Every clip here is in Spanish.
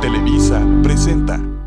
Televisa presenta.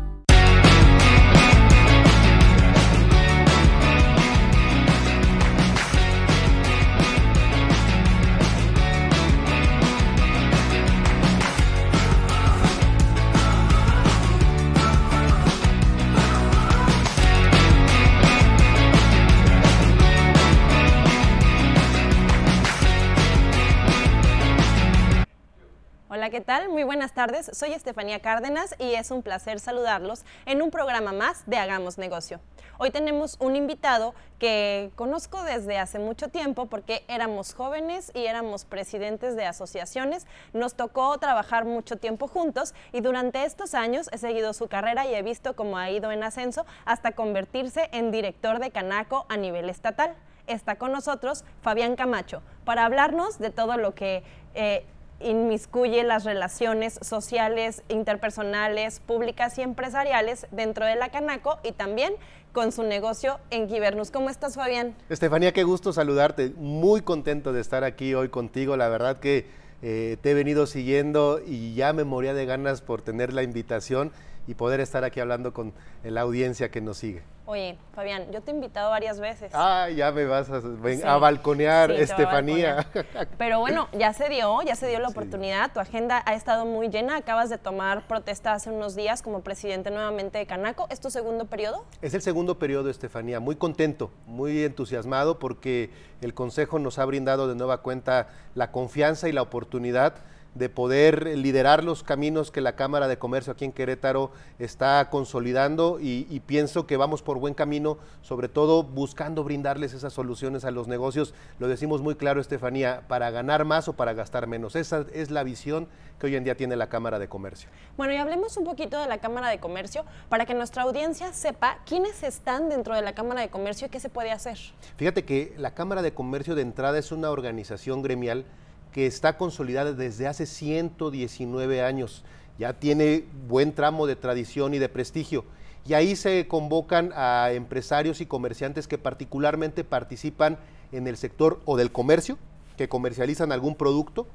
Tal? Muy buenas tardes. Soy Estefanía Cárdenas y es un placer saludarlos en un programa más de Hagamos Negocio. Hoy tenemos un invitado que conozco desde hace mucho tiempo porque éramos jóvenes y éramos presidentes de asociaciones. Nos tocó trabajar mucho tiempo juntos y durante estos años he seguido su carrera y he visto cómo ha ido en ascenso hasta convertirse en director de Canaco a nivel estatal. Está con nosotros Fabián Camacho para hablarnos de todo lo que... eh, inmiscuye las relaciones sociales, interpersonales, públicas y empresariales dentro de la Canaco y también con su negocio en Gibernus. ¿Cómo estás, Fabián? Estefanía, qué gusto saludarte. Muy contento de estar aquí hoy contigo. La verdad que eh, te he venido siguiendo y ya me moría de ganas por tener la invitación y poder estar aquí hablando con la audiencia que nos sigue. Oye, Fabián, yo te he invitado varias veces. Ah, ya me vas a, ven- Sí. a balconear, Sí, a Estefanía. balconear. Pero bueno, ya se dio, ya se dio la Sí. oportunidad. Tu agenda ha estado muy llena. Acabas de tomar protesta hace unos días como presidente nuevamente de Canaco. ¿Es tu segundo periodo? Es el segundo periodo, Estefanía. Muy contento, muy entusiasmado porque el Consejo nos ha brindado de nueva cuenta la confianza y la oportunidad de poder liderar los caminos que la Cámara de Comercio aquí en Querétaro está consolidando y, y pienso que vamos por buen camino, sobre todo buscando brindarles esas soluciones a los negocios. Lo decimos muy claro, Estefanía, para ganar más o para gastar menos. Esa es la visión que hoy en día tiene la Cámara de Comercio. Bueno, y hablemos un poquito de la Cámara de Comercio para que nuestra audiencia sepa quiénes están dentro de la Cámara de Comercio y qué se puede hacer. Fíjate que la Cámara de Comercio de entrada es una organización gremial que está consolidada desde hace 119 años. Ya tiene buen tramo de tradición y de prestigio. Y ahí se convocan a empresarios y comerciantes que particularmente participan en el sector o del comercio, que comercializan algún producto,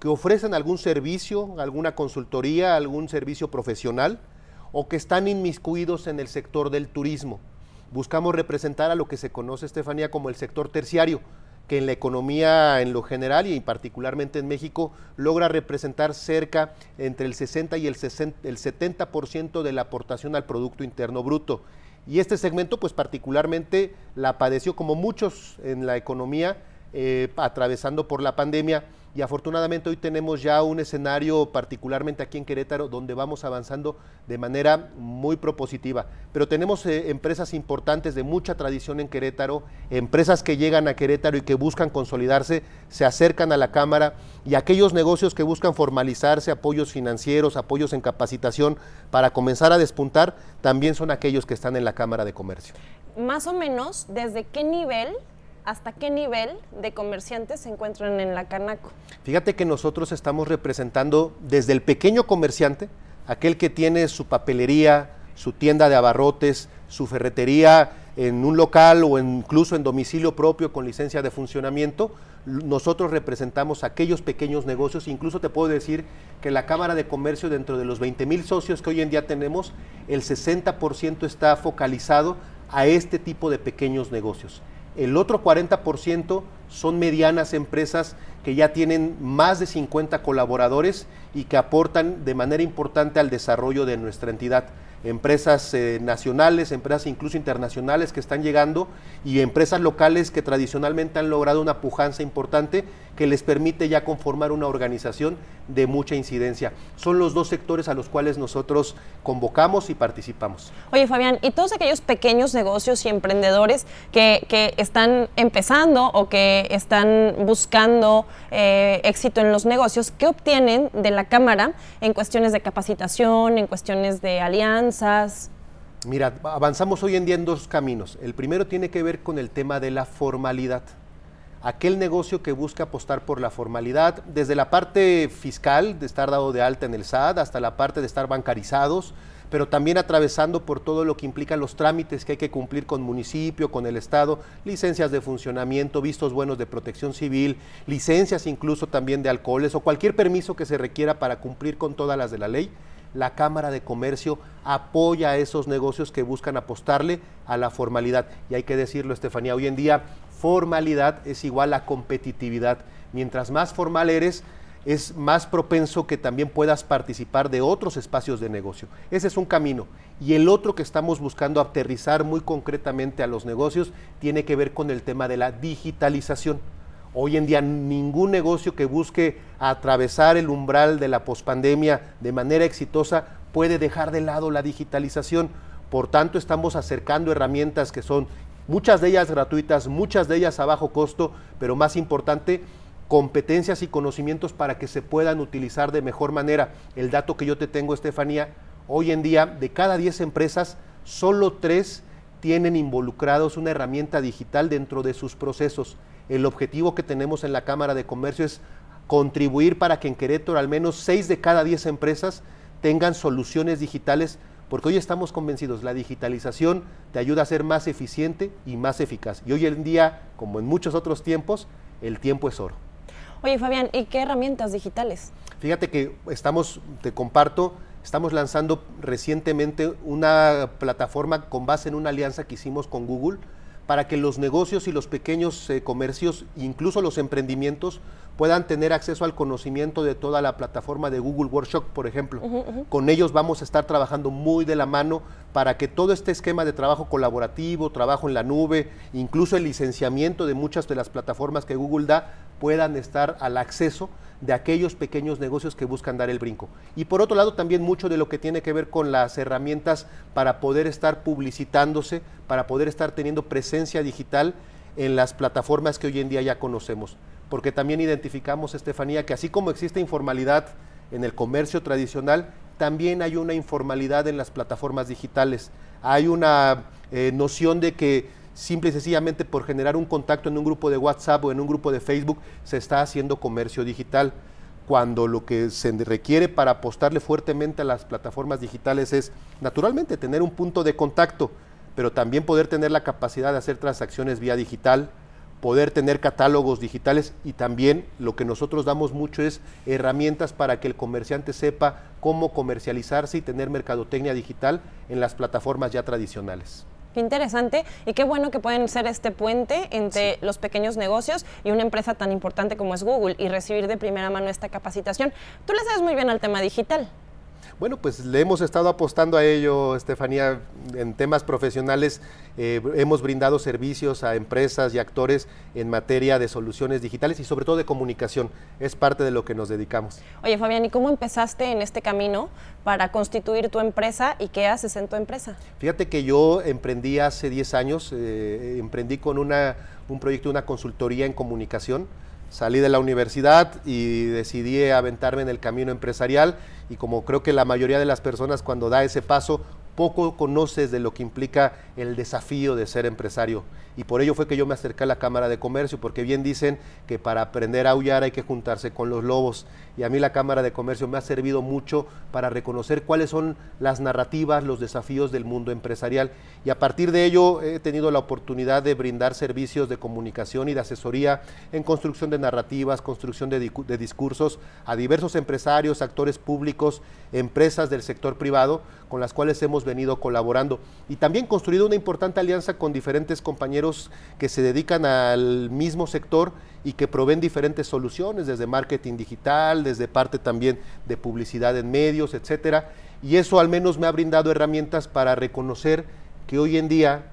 que ofrecen algún servicio, alguna consultoría, algún servicio profesional, o que están inmiscuidos en el sector del turismo. Buscamos representar a lo que se conoce, Estefanía, como el sector terciario, que en la economía en lo general y particularmente en México logra representar cerca entre el 60 y el, 60 el 70% de la aportación al Producto Interno Bruto. Y este segmento, pues particularmente la padeció como muchos en la economía, eh, atravesando por la pandemia y afortunadamente hoy tenemos ya un escenario particularmente aquí en Querétaro donde vamos avanzando de manera muy propositiva. Pero tenemos eh, empresas importantes de mucha tradición en Querétaro, empresas que llegan a Querétaro y que buscan consolidarse, se acercan a la Cámara y aquellos negocios que buscan formalizarse, apoyos financieros, apoyos en capacitación para comenzar a despuntar, también son aquellos que están en la Cámara de Comercio. Más o menos, ¿desde qué nivel hasta qué nivel de comerciantes se encuentran en la Canaco? Fíjate que nosotros estamos representando desde el pequeño comerciante, aquel que tiene su papelería, su tienda de abarrotes, su ferretería en un local o incluso en domicilio propio con licencia de funcionamiento. Nosotros representamos aquellos pequeños negocios, incluso te puedo decir que la Cámara de Comercio dentro de los 20 mil socios que hoy en día tenemos, el 60% está focalizado a este tipo de pequeños negocios. El otro 40% son medianas empresas que ya tienen más de 50 colaboradores y que aportan de manera importante al desarrollo de nuestra entidad. Empresas eh, nacionales, empresas incluso internacionales que están llegando y empresas locales que tradicionalmente han logrado una pujanza importante que les permite ya conformar una organización de mucha incidencia. Son los dos sectores a los cuales nosotros convocamos y participamos. Oye, Fabián, y todos aquellos pequeños negocios y emprendedores que, que están empezando o que están buscando eh, éxito en los negocios, ¿qué obtienen de la Cámara en cuestiones de capacitación, en cuestiones de Mira, avanzamos hoy en día en dos caminos. El primero tiene que ver con el tema de la formalidad. Aquel negocio que busca apostar por la formalidad, desde la parte fiscal, de estar dado de alta en el SAT, hasta la parte de estar bancarizados, pero también atravesando por todo lo que implica los trámites que hay que cumplir con municipio, con el Estado, licencias de funcionamiento, vistos buenos de protección civil, licencias incluso también de alcoholes o cualquier permiso que se requiera para cumplir con todas las de la ley la Cámara de Comercio apoya a esos negocios que buscan apostarle a la formalidad. Y hay que decirlo, Estefanía, hoy en día formalidad es igual a competitividad. Mientras más formal eres, es más propenso que también puedas participar de otros espacios de negocio. Ese es un camino. Y el otro que estamos buscando aterrizar muy concretamente a los negocios tiene que ver con el tema de la digitalización. Hoy en día ningún negocio que busque atravesar el umbral de la pospandemia de manera exitosa puede dejar de lado la digitalización. Por tanto, estamos acercando herramientas que son muchas de ellas gratuitas, muchas de ellas a bajo costo, pero más importante, competencias y conocimientos para que se puedan utilizar de mejor manera. El dato que yo te tengo, Estefanía, hoy en día de cada 10 empresas, solo 3 tienen involucrados una herramienta digital dentro de sus procesos. El objetivo que tenemos en la Cámara de Comercio es contribuir para que en Querétaro al menos 6 de cada 10 empresas tengan soluciones digitales, porque hoy estamos convencidos, la digitalización te ayuda a ser más eficiente y más eficaz. Y hoy en día, como en muchos otros tiempos, el tiempo es oro. Oye, Fabián, ¿y qué herramientas digitales? Fíjate que estamos, te comparto, estamos lanzando recientemente una plataforma con base en una alianza que hicimos con Google para que los negocios y los pequeños eh, comercios, incluso los emprendimientos, puedan tener acceso al conocimiento de toda la plataforma de Google Workshop, por ejemplo. Con ellos vamos a estar trabajando muy de la mano para que todo este esquema de trabajo colaborativo, trabajo en la nube, incluso el licenciamiento de muchas de las plataformas que Google da, puedan estar al acceso de aquellos pequeños negocios que buscan dar el brinco. Y por otro lado, también mucho de lo que tiene que ver con las herramientas para poder estar publicitándose, para poder estar teniendo presencia digital en las plataformas que hoy en día ya conocemos. Porque también identificamos, Estefanía, que así como existe informalidad en el comercio tradicional, también hay una informalidad en las plataformas digitales. Hay una eh, noción de que simple y sencillamente por generar un contacto en un grupo de WhatsApp o en un grupo de Facebook se está haciendo comercio digital, cuando lo que se requiere para apostarle fuertemente a las plataformas digitales es naturalmente tener un punto de contacto, pero también poder tener la capacidad de hacer transacciones vía digital, poder tener catálogos digitales y también lo que nosotros damos mucho es herramientas para que el comerciante sepa cómo comercializarse y tener mercadotecnia digital en las plataformas ya tradicionales. Qué interesante y qué bueno que pueden ser este puente entre los pequeños negocios y una empresa tan importante como es Google y recibir de primera mano esta capacitación. Tú le sabes muy bien al tema digital. Bueno, pues le hemos estado apostando a ello, Estefanía, en temas profesionales. Eh, hemos brindado servicios a empresas y actores en materia de soluciones digitales y sobre todo de comunicación. Es parte de lo que nos dedicamos. Oye, Fabián, ¿y cómo empezaste en este camino para constituir tu empresa y qué haces en tu empresa? Fíjate que yo emprendí hace 10 años, eh, emprendí con una, un proyecto, una consultoría en comunicación salí de la universidad y decidí aventarme en el camino empresarial y como creo que la mayoría de las personas cuando da ese paso poco conoces de lo que implica el desafío de ser empresario. Y por ello fue que yo me acerqué a la Cámara de Comercio, porque bien dicen que para aprender a aullar hay que juntarse con los lobos. Y a mí la Cámara de Comercio me ha servido mucho para reconocer cuáles son las narrativas, los desafíos del mundo empresarial. Y a partir de ello he tenido la oportunidad de brindar servicios de comunicación y de asesoría en construcción de narrativas, construcción de, de discursos a diversos empresarios, actores públicos, empresas del sector privado, con las cuales hemos venido colaborando. Y también construido una importante alianza con diferentes compañeros que se dedican al mismo sector y que proveen diferentes soluciones, desde marketing digital, desde parte también de publicidad en medios, etcétera. Y eso al menos me ha brindado herramientas para reconocer que hoy en día,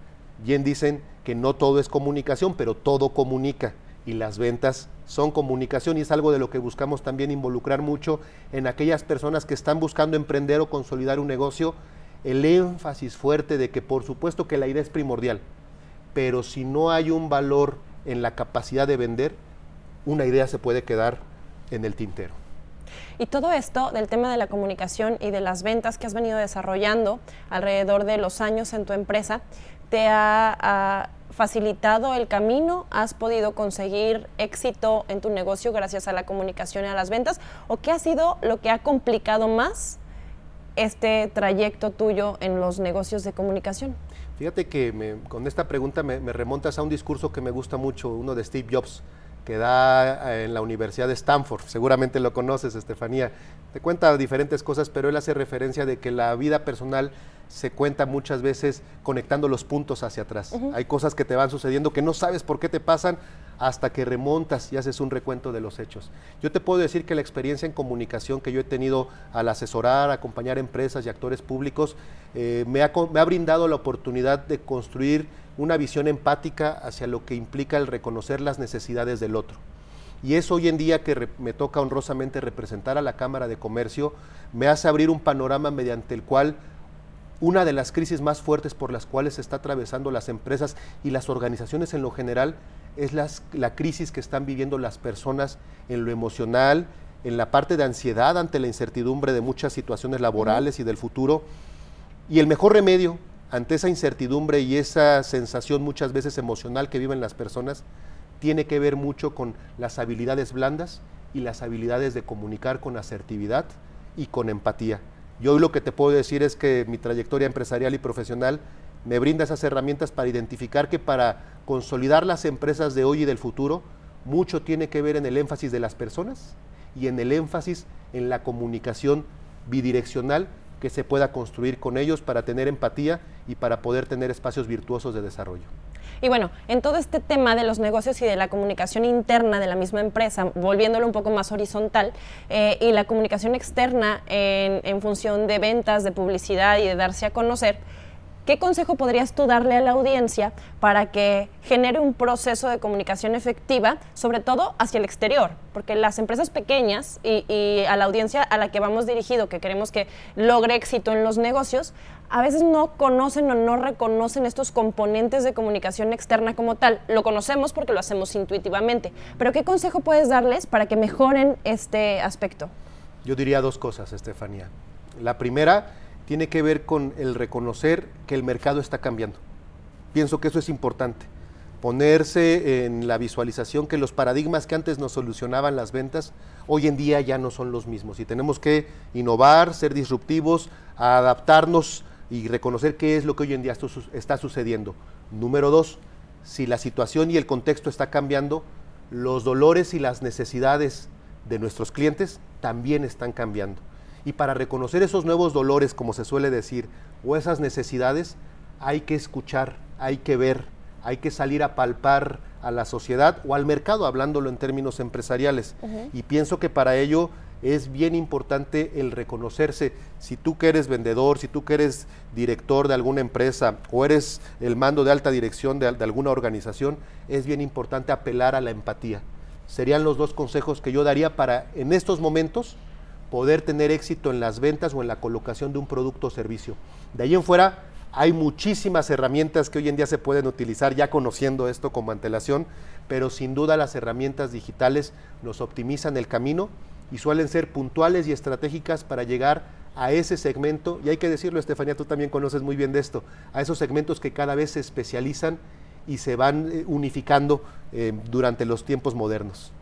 bien dicen que no todo es comunicación, pero todo comunica y las ventas son comunicación y es algo de lo que buscamos también involucrar mucho en aquellas personas que están buscando emprender o consolidar un negocio, el énfasis fuerte de que por supuesto que la idea es primordial, pero si no hay un valor en la capacidad de vender, una idea se puede quedar en el tintero. Y todo esto del tema de la comunicación y de las ventas que has venido desarrollando alrededor de los años en tu empresa, te ha, facilitado el camino? ¿Has podido conseguir éxito en tu negocio gracias a la comunicación y a las ventas? ¿O qué ha sido lo que ha complicado más este trayecto tuyo en los negocios de comunicación? Fíjate que con esta pregunta me, me, remontas a un discurso que me gusta mucho, uno de Steve Jobs, que da eh, en la Universidad de Stanford. Seguramente lo conoces, Estefanía. Te cuenta diferentes cosas, pero él hace referencia de que la vida personal se cuenta muchas veces conectando los puntos hacia atrás. Hay cosas que te van sucediendo que no sabes por qué te pasan hasta que remontas y haces un recuento de los hechos. Yo te puedo decir que la experiencia en comunicación que yo he tenido al asesorar, acompañar empresas y actores públicos, eh, me, ha, me ha brindado la oportunidad de construir una visión empática hacia lo que implica el reconocer las necesidades del otro. Y eso hoy en día que me toca honrosamente representar a la Cámara de Comercio, me hace abrir un panorama mediante el cual una de las crisis más fuertes por las cuales se está atravesando las empresas y las organizaciones en lo general es la crisis que están viviendo las personas en lo emocional, en la parte de ansiedad ante la incertidumbre de muchas situaciones laborales y del futuro. Y el mejor remedio ante esa incertidumbre y esa sensación muchas veces emocional que viven las personas tiene que ver mucho con las habilidades blandas y las habilidades de comunicar con asertividad y con empatía. Yo hoy lo que te puedo decir es que mi trayectoria empresarial y profesional me brinda esas herramientas para identificar que para consolidar las empresas de hoy y del futuro, mucho tiene que ver en el énfasis de las personas y en el énfasis en la comunicación bidireccional que se pueda construir con ellos para tener empatía y para poder tener espacios virtuosos de desarrollo. Y bueno, en todo este tema de los negocios y de la comunicación interna de la misma empresa, volviéndolo un poco más horizontal, eh, y la comunicación externa en, en función de ventas, de publicidad y de darse a conocer, ¿Qué consejo podrías tú darle a la audiencia para que genere un proceso de comunicación efectiva, sobre todo hacia el exterior? Porque las empresas pequeñas y, a la audiencia a la que vamos dirigido, que queremos que logre éxito en los negocios, a veces no conocen o no reconocen estos componentes de comunicación externa como tal. Lo conocemos porque lo hacemos intuitivamente. Pero ¿qué consejo puedes darles para que mejoren este aspecto? Yo diría dos cosas, Estefanía. La primera tiene que ver con el reconocer que el mercado está cambiando. Pienso que eso es importante. Ponerse en la visualización que los paradigmas que antes nos solucionaban las ventas, hoy en día ya no son los mismos. Y tenemos que innovar, ser disruptivos, adaptarnos y reconocer qué es lo que hoy en día está sucediendo. Número dos, si la situación y el contexto está cambiando, los dolores y las necesidades de nuestros clientes también están cambiando. Y para reconocer esos nuevos dolores, como se suele decir, o esas necesidades, hay que escuchar, hay que ver, hay que salir a palpar a la sociedad o al mercado, hablándolo en términos empresariales. Y pienso que para ello es bien importante el reconocerse. Si tú que eres vendedor, si tú que eres director de alguna empresa o eres el mando de alta dirección de, de alguna organización, es bien importante apelar a la empatía. Serían los dos consejos que yo daría para en estos momentos poder tener éxito en las ventas o en la colocación de un producto o servicio. De ahí en fuera hay muchísimas herramientas que hoy en día se pueden utilizar ya conociendo esto como antelación, pero sin duda las herramientas digitales nos optimizan el camino y suelen ser puntuales y estratégicas para llegar a ese segmento, y hay que decirlo, Estefanía, tú también conoces muy bien de esto, a esos segmentos que cada vez se especializan y se van eh, unificando eh, durante los tiempos modernos.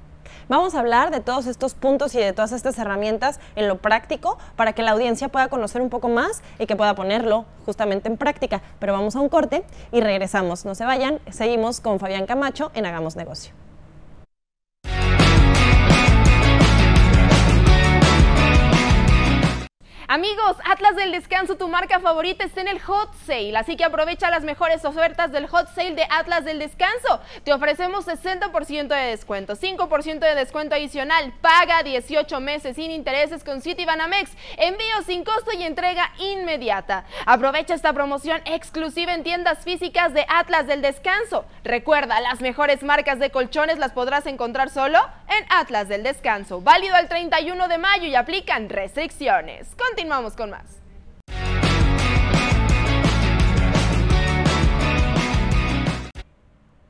Vamos a hablar de todos estos puntos y de todas estas herramientas en lo práctico para que la audiencia pueda conocer un poco más y que pueda ponerlo justamente en práctica. Pero vamos a un corte y regresamos. No se vayan, seguimos con Fabián Camacho en Hagamos Negocio. Amigos, Atlas del Descanso, tu marca favorita, está en el Hot Sale, así que aprovecha las mejores ofertas del Hot Sale de Atlas del Descanso. Te ofrecemos 60% de descuento, 5% de descuento adicional, paga 18 meses sin intereses con Citibanamex, envío sin costo y entrega inmediata. Aprovecha esta promoción exclusiva en tiendas físicas de Atlas del Descanso. Recuerda, las mejores marcas de colchones las podrás encontrar solo en Atlas del Descanso, válido el 31 de mayo y aplican restricciones. Continuamos con más.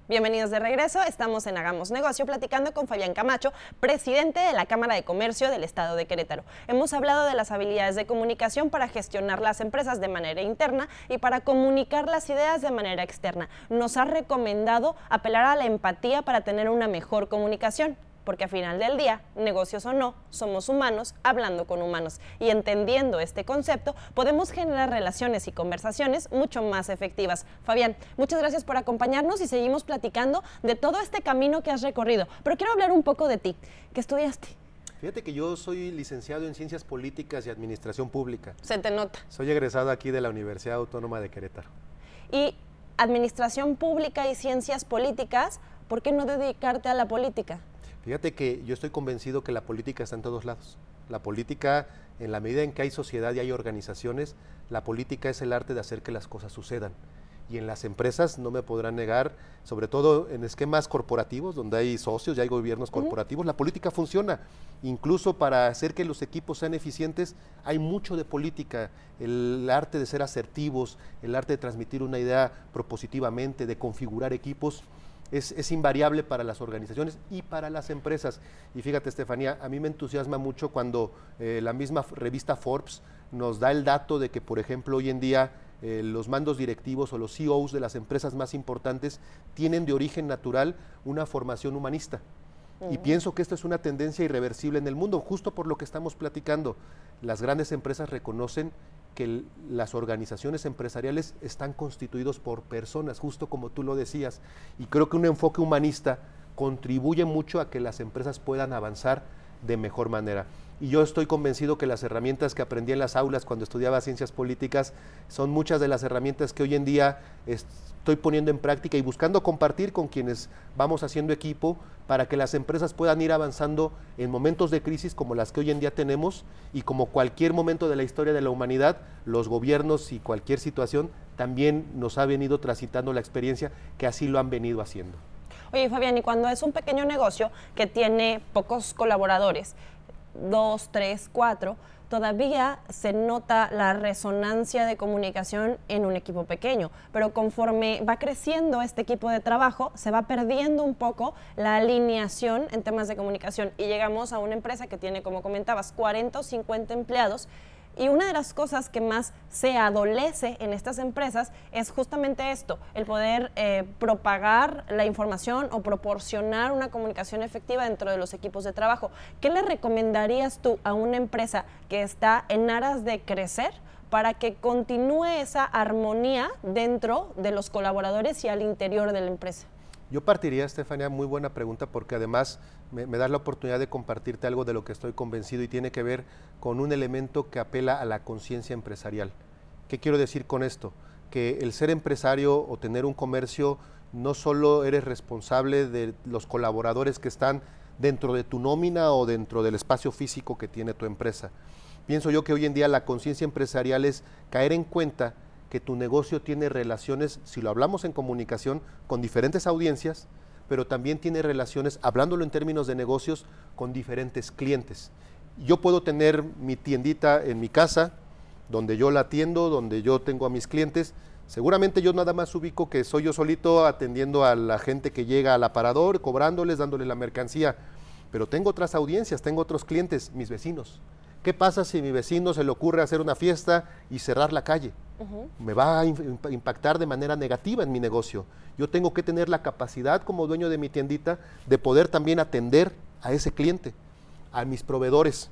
Bienvenidos de regreso, estamos en Hagamos Negocio platicando con Fabián Camacho, presidente de la Cámara de Comercio del Estado de Querétaro. Hemos hablado de las habilidades de comunicación para gestionar las empresas de manera interna y para comunicar las ideas de manera externa. Nos ha recomendado apelar a la empatía para tener una mejor comunicación porque a final del día, negocios o no, somos humanos hablando con humanos. Y entendiendo este concepto, podemos generar relaciones y conversaciones mucho más efectivas. Fabián, muchas gracias por acompañarnos y seguimos platicando de todo este camino que has recorrido. Pero quiero hablar un poco de ti. ¿Qué estudiaste? Fíjate que yo soy licenciado en Ciencias Políticas y Administración Pública. Se te nota. Soy egresado aquí de la Universidad Autónoma de Querétaro. Y Administración Pública y Ciencias Políticas, ¿por qué no dedicarte a la política? Fíjate que yo estoy convencido que la política está en todos lados. La política, en la medida en que hay sociedad y hay organizaciones, la política es el arte de hacer que las cosas sucedan y en las empresas no me podrán negar, sobre todo en esquemas corporativos, donde hay socios y hay gobiernos corporativos, la política funciona. Incluso para hacer que los equipos sean eficientes, hay mucho de política, el arte de ser asertivos, el arte de transmitir una idea propositivamente, de configurar equipos. Es, invariable para las organizaciones y para las empresas. Y fíjate, Estefanía, a mí me entusiasma mucho cuando eh, la misma revista Forbes nos da el dato de que, por ejemplo, hoy en día eh, los mandos directivos o los CEOs de las empresas más importantes tienen de origen natural una formación humanista. Y pienso que esta es una tendencia irreversible en el mundo, justo por lo que estamos platicando. Las grandes empresas reconocen que las organizaciones empresariales están constituidos por personas, justo como tú lo decías. Y creo que un enfoque humanista contribuye mucho a que las empresas puedan avanzar de mejor manera. Y yo estoy convencido que las herramientas que aprendí en las aulas cuando estudiaba ciencias políticas son muchas de las herramientas que hoy en día estoy poniendo en práctica y buscando compartir con quienes vamos haciendo equipo para que las empresas puedan ir avanzando en momentos de crisis como las que hoy en día tenemos y como cualquier momento de la historia de la humanidad, los gobiernos y cualquier situación también nos ha venido transitando la experiencia que así lo han venido haciendo. Oye, Fabián, y cuando es un pequeño negocio que tiene pocos colaboradores, dos, tres, cuatro, todavía se nota la resonancia de comunicación en un equipo pequeño, pero conforme va creciendo este equipo de trabajo, se va perdiendo un poco la alineación en temas de comunicación. Y llegamos a una empresa que tiene, como comentabas, 40 o 50 empleados y una de las cosas que más se adolece en estas empresas es justamente esto, el poder eh, propagar la información o proporcionar una comunicación efectiva dentro de los equipos de trabajo. ¿Qué le recomendarías tú a una empresa que está en aras de crecer? para que continúe esa armonía dentro de los colaboradores y al interior de la empresa? Yo partiría, Estefania, muy buena pregunta, porque además me, me das la oportunidad de compartirte algo de lo que estoy convencido y tiene que ver con un elemento que apela a la conciencia empresarial. ¿Qué quiero decir con esto? Que el ser empresario o tener un comercio no solo eres responsable de los colaboradores que están dentro de tu nómina o dentro del espacio físico que tiene tu empresa. Pienso yo que hoy en día la conciencia empresarial es caer en cuenta que tu negocio tiene relaciones, si lo hablamos en comunicación, con diferentes audiencias, pero también tiene relaciones, hablándolo en términos de negocios, con diferentes clientes. Yo puedo tener mi tiendita en mi casa, donde yo la atiendo, donde yo tengo a mis clientes. Seguramente yo nada más ubico que soy yo solito atendiendo a la gente que llega al aparador, cobrándoles, dándole la mercancía. Pero tengo otras audiencias, tengo otros clientes, mis vecinos. ¿Qué pasa si a mi vecino se le ocurre hacer una fiesta y cerrar la calle? me va a impactar de manera negativa en mi negocio. Yo tengo que tener la capacidad como dueño de mi tiendita de poder también atender a ese cliente, a mis proveedores.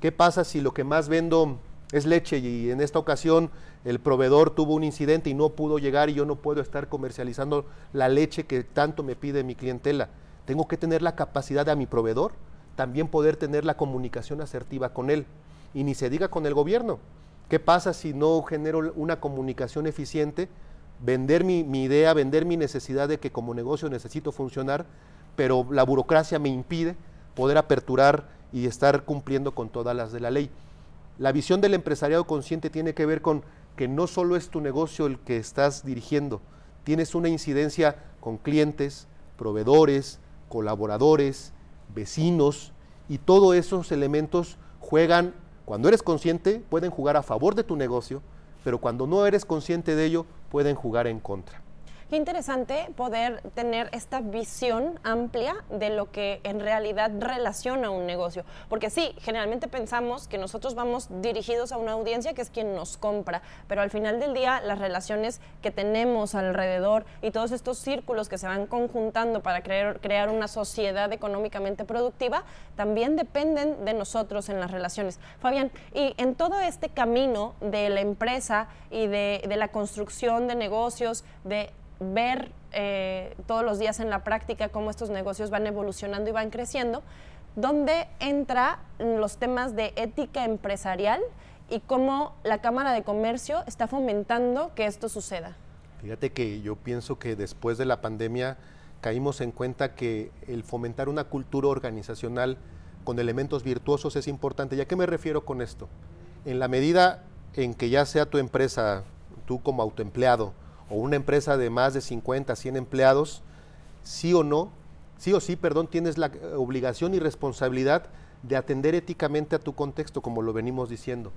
¿Qué pasa si lo que más vendo es leche y en esta ocasión el proveedor tuvo un incidente y no pudo llegar y yo no puedo estar comercializando la leche que tanto me pide mi clientela? Tengo que tener la capacidad de a mi proveedor también poder tener la comunicación asertiva con él. Y ni se diga con el gobierno. ¿Qué pasa si no genero una comunicación eficiente? Vender mi, idea, vender mi necesidad de que como negocio necesito funcionar, pero la burocracia me impide poder aperturar y estar cumpliendo con todas las de la ley. La visión del empresariado consciente tiene que ver con que no solo es tu negocio el que estás dirigiendo, tienes una incidencia con clientes, proveedores, colaboradores, vecinos, y todos esos elementos juegan cuando eres consciente, pueden jugar a favor de tu negocio, pero cuando no eres consciente de ello, pueden jugar en contra. Qué interesante poder tener esta visión amplia de lo que en realidad relaciona un negocio. Porque sí, generalmente pensamos que nosotros vamos dirigidos a una audiencia que es quien nos compra, pero al final del día las relaciones que tenemos alrededor y todos estos círculos que se van conjuntando para crear, crear una sociedad económicamente productiva también dependen de nosotros en las relaciones. Fabián, y en todo este camino de la empresa y de, de la construcción de negocios, de ver eh, todos los días en la práctica cómo estos negocios van evolucionando y van creciendo, ¿dónde entra los temas de ética empresarial y cómo la Cámara de Comercio está fomentando que esto suceda. Fíjate que yo pienso que después de la pandemia caímos en cuenta que el fomentar una cultura organizacional con elementos virtuosos es importante. ¿Y a qué me refiero con esto? En la medida en que ya sea tu empresa, tú como autoempleado, o una empresa de más de 50, 100 empleados, sí o no, sí o sí, perdón, tienes la obligación y responsabilidad de atender éticamente a tu contexto, como lo venimos diciendo.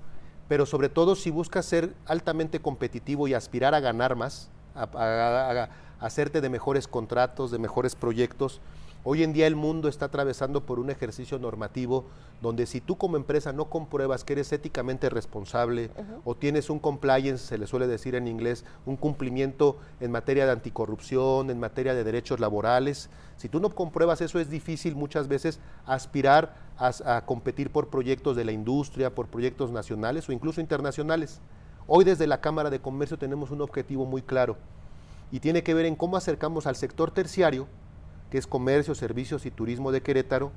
Pero sobre todo si buscas ser altamente competitivo y aspirar a ganar más, a, hacerte de mejores contratos, de mejores proyectos, Hoy en día el mundo está atravesando por un ejercicio normativo donde si tú como empresa no compruebas que eres éticamente responsable o tienes un compliance, se le suele decir en inglés, un cumplimiento en materia de anticorrupción, en materia de derechos laborales, si tú no compruebas eso es difícil muchas veces aspirar a, a competir por proyectos de la industria, por proyectos nacionales o incluso internacionales. Hoy desde la Cámara de Comercio tenemos un objetivo muy claro y tiene que ver en cómo acercamos al sector terciario, que es comercio, servicios y turismo de Querétaro,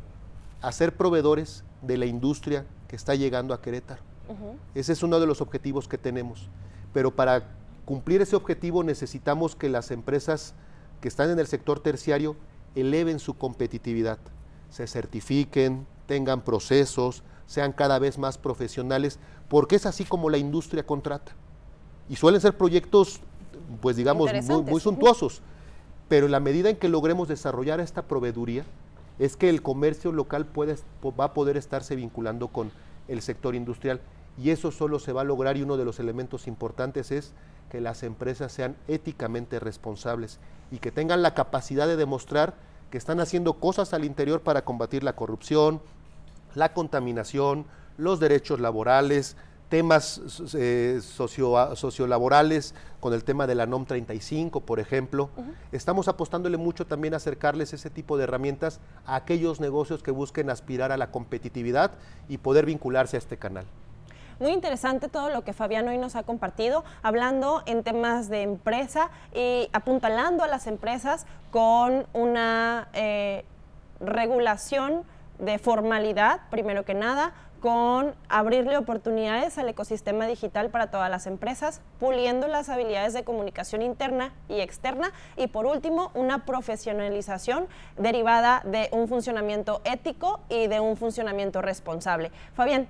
a ser proveedores de la industria que está llegando a Querétaro. Ese es uno de los objetivos que tenemos. Pero para cumplir ese objetivo necesitamos que las empresas que están en el sector terciario eleven su competitividad, se certifiquen, tengan procesos, sean cada vez más profesionales, porque es así como la industria contrata. Y suelen ser proyectos, pues digamos, muy suntuosos, pero en la medida en que logremos desarrollar esta proveeduría, es que el comercio local va a poder estarse vinculando con el sector industrial. Y eso solo se va a lograr y uno de los elementos importantes es que las empresas sean éticamente responsables y que tengan la capacidad de demostrar que están haciendo cosas al interior para combatir la corrupción, la contaminación, los derechos laborales, temas eh, socio, sociolaborales, con el tema de la NOM 35, por ejemplo. Estamos apostándole mucho también a acercarles ese tipo de herramientas a aquellos negocios que busquen aspirar a la competitividad y poder vincularse a este canal. Muy interesante todo lo que Fabián hoy nos ha compartido, hablando en temas de empresa y apuntalando a las empresas con una eh, regulación de formalidad, primero que nada, con abrirle oportunidades al ecosistema digital para todas las empresas, puliendo las habilidades de comunicación interna y externa y por último una profesionalización derivada de un funcionamiento ético y de un funcionamiento responsable. Fabián,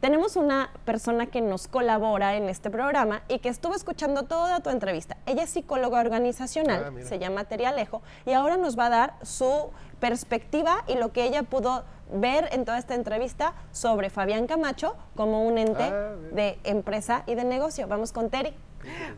tenemos una persona que nos colabora en este programa y que estuvo escuchando toda tu entrevista. Ella es psicóloga organizacional, ah, se llama Teria Alejo, y ahora nos va a dar su perspectiva y lo que ella pudo ver en toda esta entrevista sobre Fabián Camacho como un ente ah, de empresa y de negocio. Vamos con Teri.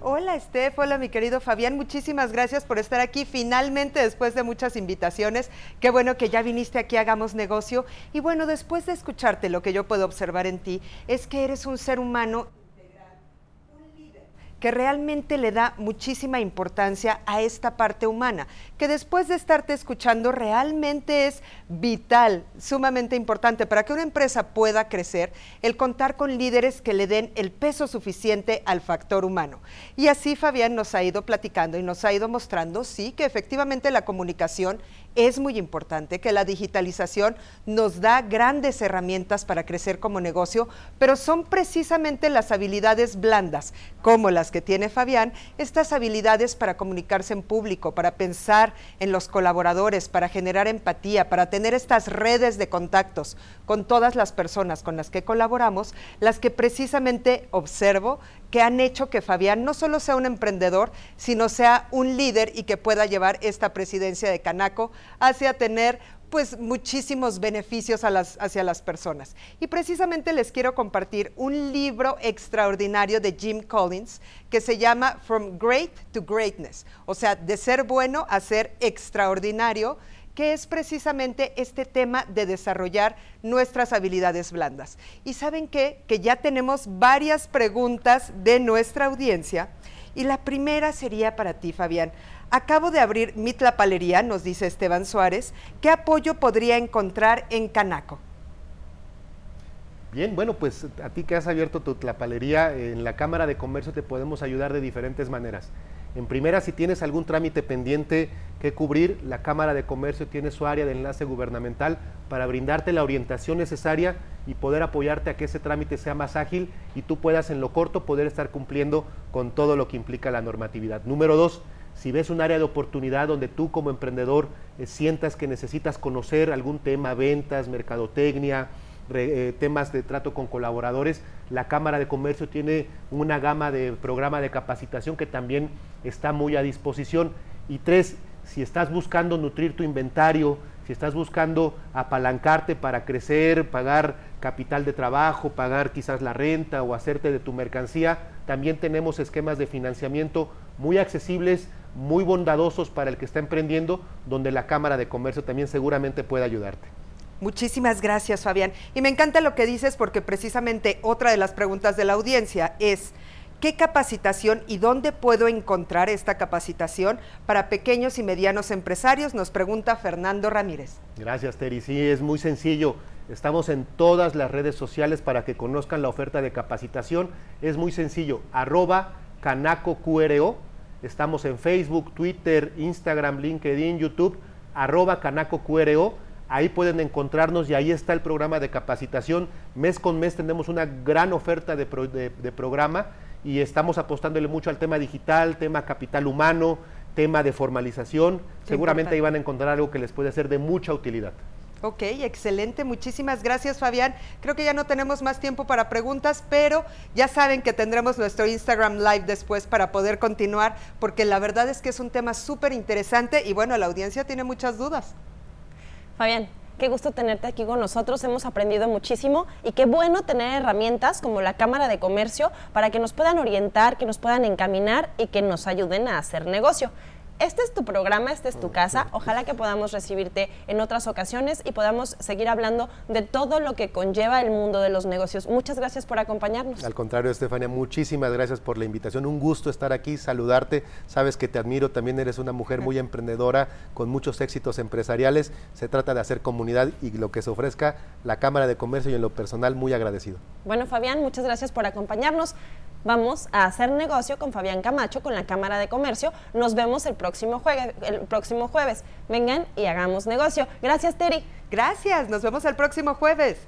Hola Steph, hola mi querido Fabián, muchísimas gracias por estar aquí finalmente después de muchas invitaciones. Qué bueno que ya viniste aquí, hagamos negocio. Y bueno, después de escucharte, lo que yo puedo observar en ti es que eres un ser humano que realmente le da muchísima importancia a esta parte humana, que después de estarte escuchando realmente es vital, sumamente importante para que una empresa pueda crecer, el contar con líderes que le den el peso suficiente al factor humano. Y así Fabián nos ha ido platicando y nos ha ido mostrando, sí, que efectivamente la comunicación es muy importante, que la digitalización nos da grandes herramientas para crecer como negocio, pero son precisamente las habilidades blandas, como las que tiene Fabián, estas habilidades para comunicarse en público, para pensar en los colaboradores, para generar empatía, para tener estas redes de contactos con todas las personas con las que colaboramos, las que precisamente observo que han hecho que Fabián no solo sea un emprendedor, sino sea un líder y que pueda llevar esta presidencia de Canaco hacia tener pues muchísimos beneficios hacia las personas. Y precisamente les quiero compartir un libro extraordinario de Jim Collins que se llama From Great to Greatness, o sea, de ser bueno a ser extraordinario que es precisamente este tema de desarrollar nuestras habilidades blandas. Y saben qué? Que ya tenemos varias preguntas de nuestra audiencia. Y la primera sería para ti, Fabián. Acabo de abrir mi tlapalería, nos dice Esteban Suárez. ¿Qué apoyo podría encontrar en Canaco? Bien, bueno, pues a ti que has abierto tu tlapalería, en la Cámara de Comercio te podemos ayudar de diferentes maneras. En primera, si tienes algún trámite pendiente que cubrir, la Cámara de Comercio tiene su área de enlace gubernamental para brindarte la orientación necesaria y poder apoyarte a que ese trámite sea más ágil y tú puedas en lo corto poder estar cumpliendo con todo lo que implica la normatividad. Número dos, si ves un área de oportunidad donde tú como emprendedor eh, sientas que necesitas conocer algún tema, ventas, mercadotecnia, eh, temas de trato con colaboradores, la Cámara de Comercio tiene una gama de programa de capacitación que también está muy a disposición. Y tres, si estás buscando nutrir tu inventario, si estás buscando apalancarte para crecer, pagar capital de trabajo, pagar quizás la renta o hacerte de tu mercancía, también tenemos esquemas de financiamiento muy accesibles, muy bondadosos para el que está emprendiendo, donde la Cámara de Comercio también seguramente puede ayudarte. Muchísimas gracias, Fabián. Y me encanta lo que dices porque precisamente otra de las preguntas de la audiencia es, ¿qué capacitación y dónde puedo encontrar esta capacitación para pequeños y medianos empresarios? Nos pregunta Fernando Ramírez. Gracias, Teri. Sí, es muy sencillo. Estamos en todas las redes sociales para que conozcan la oferta de capacitación. Es muy sencillo, arroba canacoqro Estamos en Facebook, Twitter, Instagram, LinkedIn, YouTube, arroba canacoqro. Ahí pueden encontrarnos y ahí está el programa de capacitación. Mes con mes tenemos una gran oferta de, programa y estamos apostándole mucho al tema digital, tema capital humano, tema de formalización. Seguramente ahí van a encontrar algo que les puede ser de mucha utilidad. Ok, excelente. Muchísimas gracias, Fabián. Creo que ya no tenemos más tiempo para preguntas, pero ya saben que tendremos nuestro Instagram Live después para poder continuar, porque la verdad es que es un tema súper interesante y bueno, la audiencia tiene muchas dudas. Fabián, qué gusto tenerte aquí con nosotros, hemos aprendido muchísimo y qué bueno tener herramientas como la Cámara de Comercio para que nos puedan orientar, que nos puedan encaminar y que nos ayuden a hacer negocio este es tu programa, esta es tu casa. Ojalá que podamos recibirte en otras ocasiones y podamos seguir hablando de todo lo que conlleva el mundo de los negocios. Muchas gracias por acompañarnos. Al contrario, Estefania, muchísimas gracias por la invitación. Un gusto estar aquí, saludarte. Sabes que te admiro, también eres una mujer muy emprendedora, con muchos éxitos empresariales. Se trata de hacer comunidad y lo que se ofrezca la Cámara de Comercio y en lo personal muy agradecido. Bueno, Fabián, muchas gracias por acompañarnos. Vamos a hacer negocio con Fabián Camacho, con la Cámara de Comercio. Nos vemos el próximo, jueves, el próximo jueves. Vengan y hagamos negocio. Gracias, Teri. Gracias, nos vemos el próximo jueves.